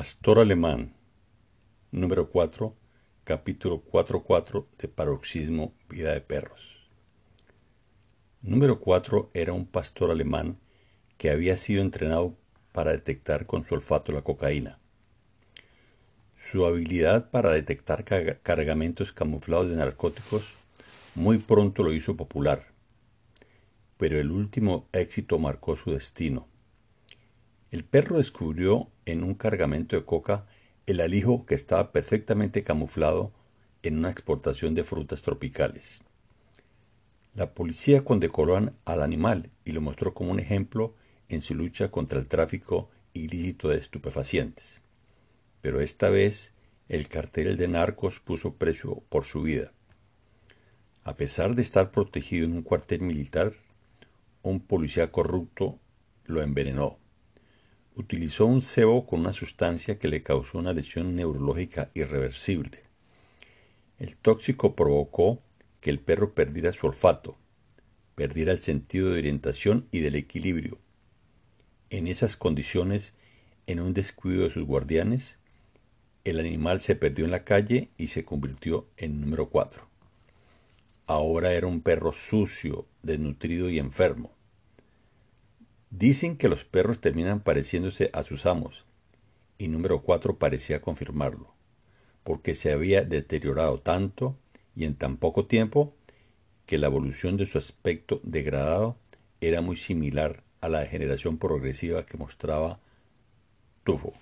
Pastor Alemán, número 4, capítulo 4.4 de Paroxismo Vida de Perros. Número 4 era un pastor alemán que había sido entrenado para detectar con su olfato la cocaína. Su habilidad para detectar cargamentos camuflados de narcóticos muy pronto lo hizo popular, pero el último éxito marcó su destino. El perro descubrió en un cargamento de coca el alijo que estaba perfectamente camuflado en una exportación de frutas tropicales. La policía condecoró al animal y lo mostró como un ejemplo en su lucha contra el tráfico ilícito de estupefacientes. Pero esta vez el cartel de narcos puso precio por su vida. A pesar de estar protegido en un cuartel militar, un policía corrupto lo envenenó utilizó un cebo con una sustancia que le causó una lesión neurológica irreversible. El tóxico provocó que el perro perdiera su olfato, perdiera el sentido de orientación y del equilibrio. En esas condiciones, en un descuido de sus guardianes, el animal se perdió en la calle y se convirtió en número 4. Ahora era un perro sucio, desnutrido y enfermo. Dicen que los perros terminan pareciéndose a sus amos, y número cuatro parecía confirmarlo, porque se había deteriorado tanto y en tan poco tiempo que la evolución de su aspecto degradado era muy similar a la degeneración progresiva que mostraba Tufo.